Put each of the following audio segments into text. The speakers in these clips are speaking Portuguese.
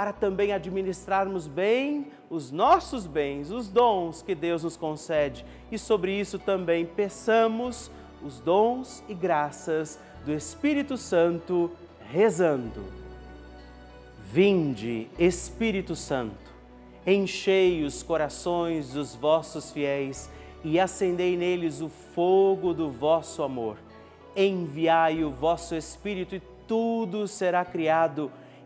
para também administrarmos bem os nossos bens, os dons que Deus nos concede. E sobre isso também peçamos os dons e graças do Espírito Santo, rezando. Vinde, Espírito Santo, enchei os corações dos vossos fiéis e acendei neles o fogo do vosso amor. Enviai o vosso Espírito e tudo será criado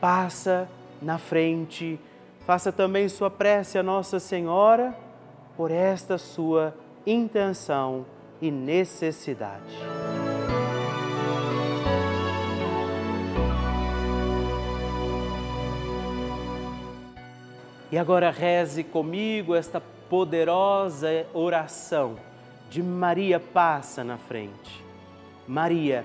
passa na frente, faça também sua prece a Nossa Senhora por esta sua intenção e necessidade. E agora reze comigo esta poderosa oração de Maria passa na frente. Maria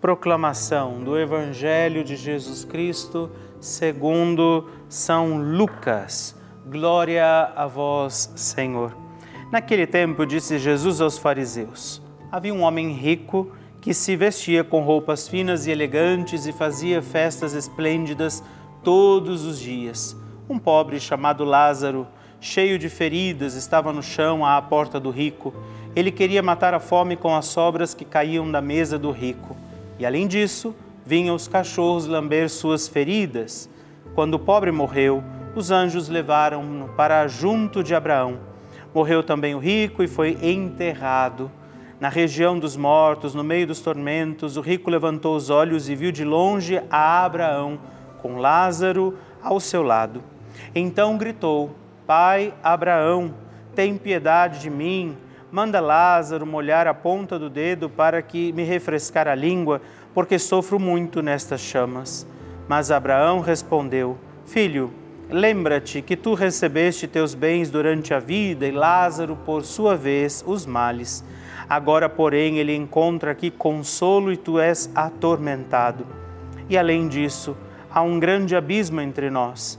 Proclamação do Evangelho de Jesus Cristo segundo São Lucas. Glória a vós, Senhor. Naquele tempo disse Jesus aos fariseus: Havia um homem rico que se vestia com roupas finas e elegantes e fazia festas esplêndidas todos os dias. Um pobre chamado Lázaro, cheio de feridas, estava no chão à porta do rico. Ele queria matar a fome com as sobras que caíam da mesa do rico. E além disso, vinham os cachorros lamber suas feridas. Quando o pobre morreu, os anjos levaram-no para junto de Abraão. Morreu também o rico e foi enterrado. Na região dos mortos, no meio dos tormentos, o rico levantou os olhos e viu de longe a Abraão, com Lázaro ao seu lado. Então gritou: Pai Abraão, tem piedade de mim. Manda Lázaro molhar a ponta do dedo para que me refrescar a língua porque sofro muito nestas chamas. Mas Abraão respondeu: Filho, lembra-te que tu recebeste teus bens durante a vida e Lázaro, por sua vez, os males. Agora, porém, ele encontra aqui consolo e tu és atormentado. E além disso, há um grande abismo entre nós.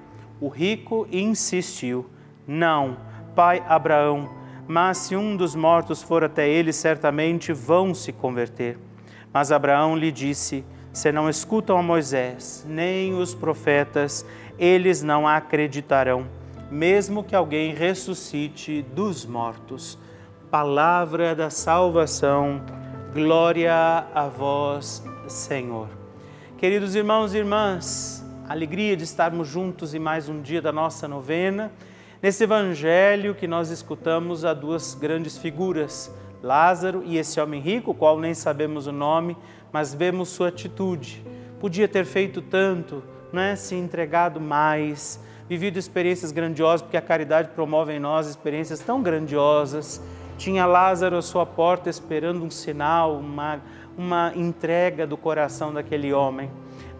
O rico insistiu: Não, pai Abraão, mas se um dos mortos for até ele, certamente vão se converter. Mas Abraão lhe disse: Se não escutam a Moisés, nem os profetas, eles não acreditarão, mesmo que alguém ressuscite dos mortos. Palavra da salvação, glória a vós, Senhor. Queridos irmãos e irmãs, alegria de estarmos juntos em mais um dia da nossa novena. Nesse evangelho que nós escutamos há duas grandes figuras, Lázaro e esse homem rico, qual nem sabemos o nome, mas vemos sua atitude. Podia ter feito tanto, né? se entregado mais, vivido experiências grandiosas, porque a caridade promove em nós experiências tão grandiosas. Tinha Lázaro à sua porta esperando um sinal, uma, uma entrega do coração daquele homem.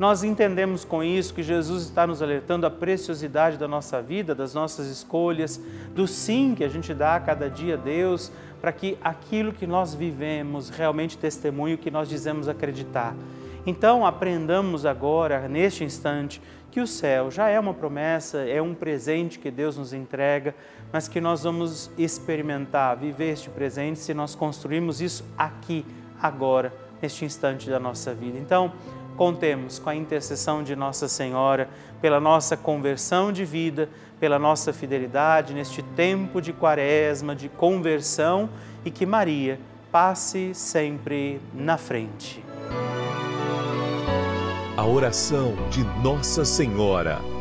Nós entendemos com isso que Jesus está nos alertando a preciosidade da nossa vida, das nossas escolhas, do sim que a gente dá a cada dia a Deus, para que aquilo que nós vivemos realmente testemunhe o que nós dizemos acreditar. Então, aprendamos agora, neste instante, que o céu já é uma promessa, é um presente que Deus nos entrega, mas que nós vamos experimentar, viver este presente se nós construirmos isso aqui, agora, neste instante da nossa vida. Então, contemos com a intercessão de Nossa Senhora pela nossa conversão de vida, pela nossa fidelidade neste tempo de quaresma, de conversão e que Maria passe sempre na frente. A oração de Nossa Senhora.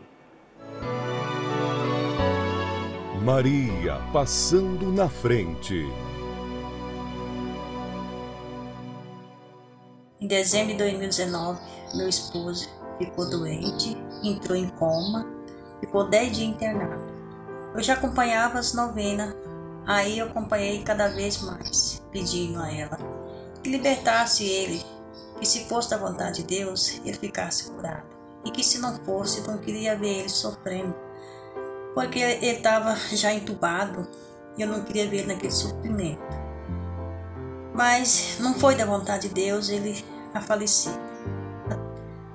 Maria passando na frente. Em dezembro de 2019, meu esposo ficou doente, entrou em coma, ficou 10 dias internado. Eu já acompanhava as novenas, aí eu acompanhei cada vez mais, pedindo a ela que libertasse ele, que se fosse da vontade de Deus, ele ficasse curado. E que se não fosse, não queria ver ele sofrendo, porque ele estava já entubado e eu não queria ver ele naquele sofrimento. Mas não foi da vontade de Deus ele a falecer.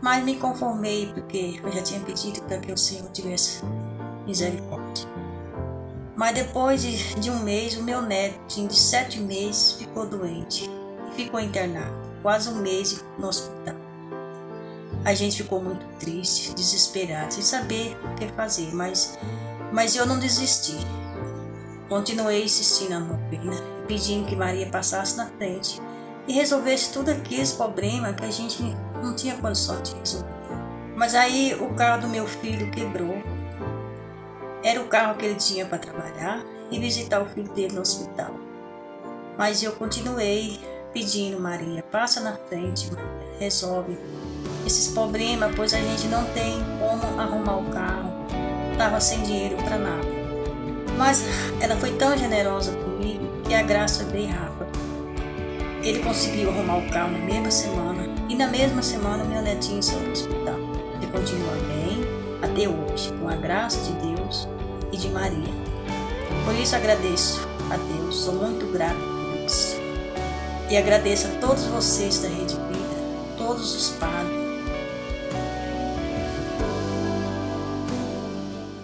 Mas me conformei porque eu já tinha pedido para que o Senhor tivesse misericórdia. Mas depois de, de um mês, o meu neto, de sete meses, ficou doente e ficou internado, quase um mês no hospital. A gente ficou muito triste, desesperado, sem saber o que fazer, mas, mas eu não desisti. Continuei insistindo na novena, pedindo que Maria passasse na frente e resolvesse tudo aqueles problemas que a gente não tinha condição de resolver. Mas aí o carro do meu filho quebrou era o carro que ele tinha para trabalhar e visitar o filho dele no hospital. Mas eu continuei pedindo, Maria, passa na frente, Maria, resolve esses problemas, pois a gente não tem como arrumar o carro. Estava sem dinheiro para nada. Mas ela foi tão generosa comigo que a graça veio rápida. Ele conseguiu arrumar o carro na mesma semana e na mesma semana meu netinho saiu do hospital. Ele continua bem até hoje, com a graça de Deus e de Maria. Por isso agradeço a Deus, sou muito grata por isso. E agradeço a todos vocês da Rede Vida, todos os padres.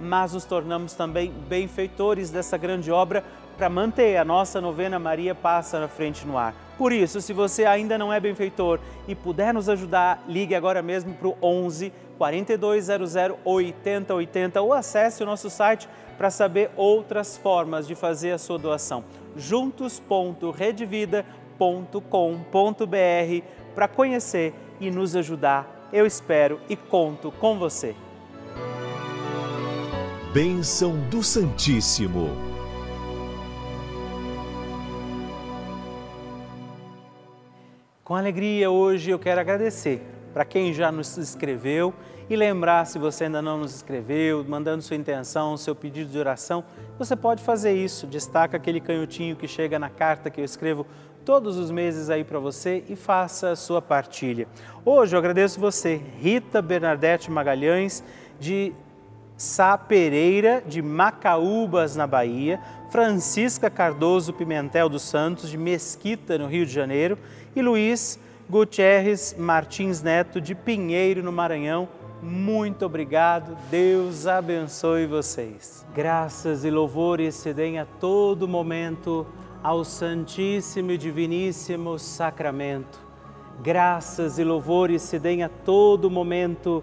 mas nos tornamos também benfeitores dessa grande obra para manter a nossa novena Maria Passa na Frente no Ar. Por isso, se você ainda não é benfeitor e puder nos ajudar, ligue agora mesmo para o 11 4200 8080 ou acesse o nosso site para saber outras formas de fazer a sua doação. juntos.redvida.com.br para conhecer e nos ajudar. Eu espero e conto com você. Bênção do Santíssimo. Com alegria, hoje eu quero agradecer para quem já nos escreveu e lembrar se você ainda não nos escreveu, mandando sua intenção, seu pedido de oração, você pode fazer isso. Destaca aquele canhotinho que chega na carta que eu escrevo todos os meses aí para você e faça a sua partilha. Hoje eu agradeço você, Rita Bernadette Magalhães, de Sá Pereira, de Macaúbas, na Bahia, Francisca Cardoso Pimentel dos Santos, de Mesquita, no Rio de Janeiro, e Luiz Gutierrez Martins Neto, de Pinheiro, no Maranhão muito obrigado, Deus abençoe vocês. Graças e louvores se deem a todo momento ao Santíssimo e Diviníssimo Sacramento. Graças e louvores se deem a todo momento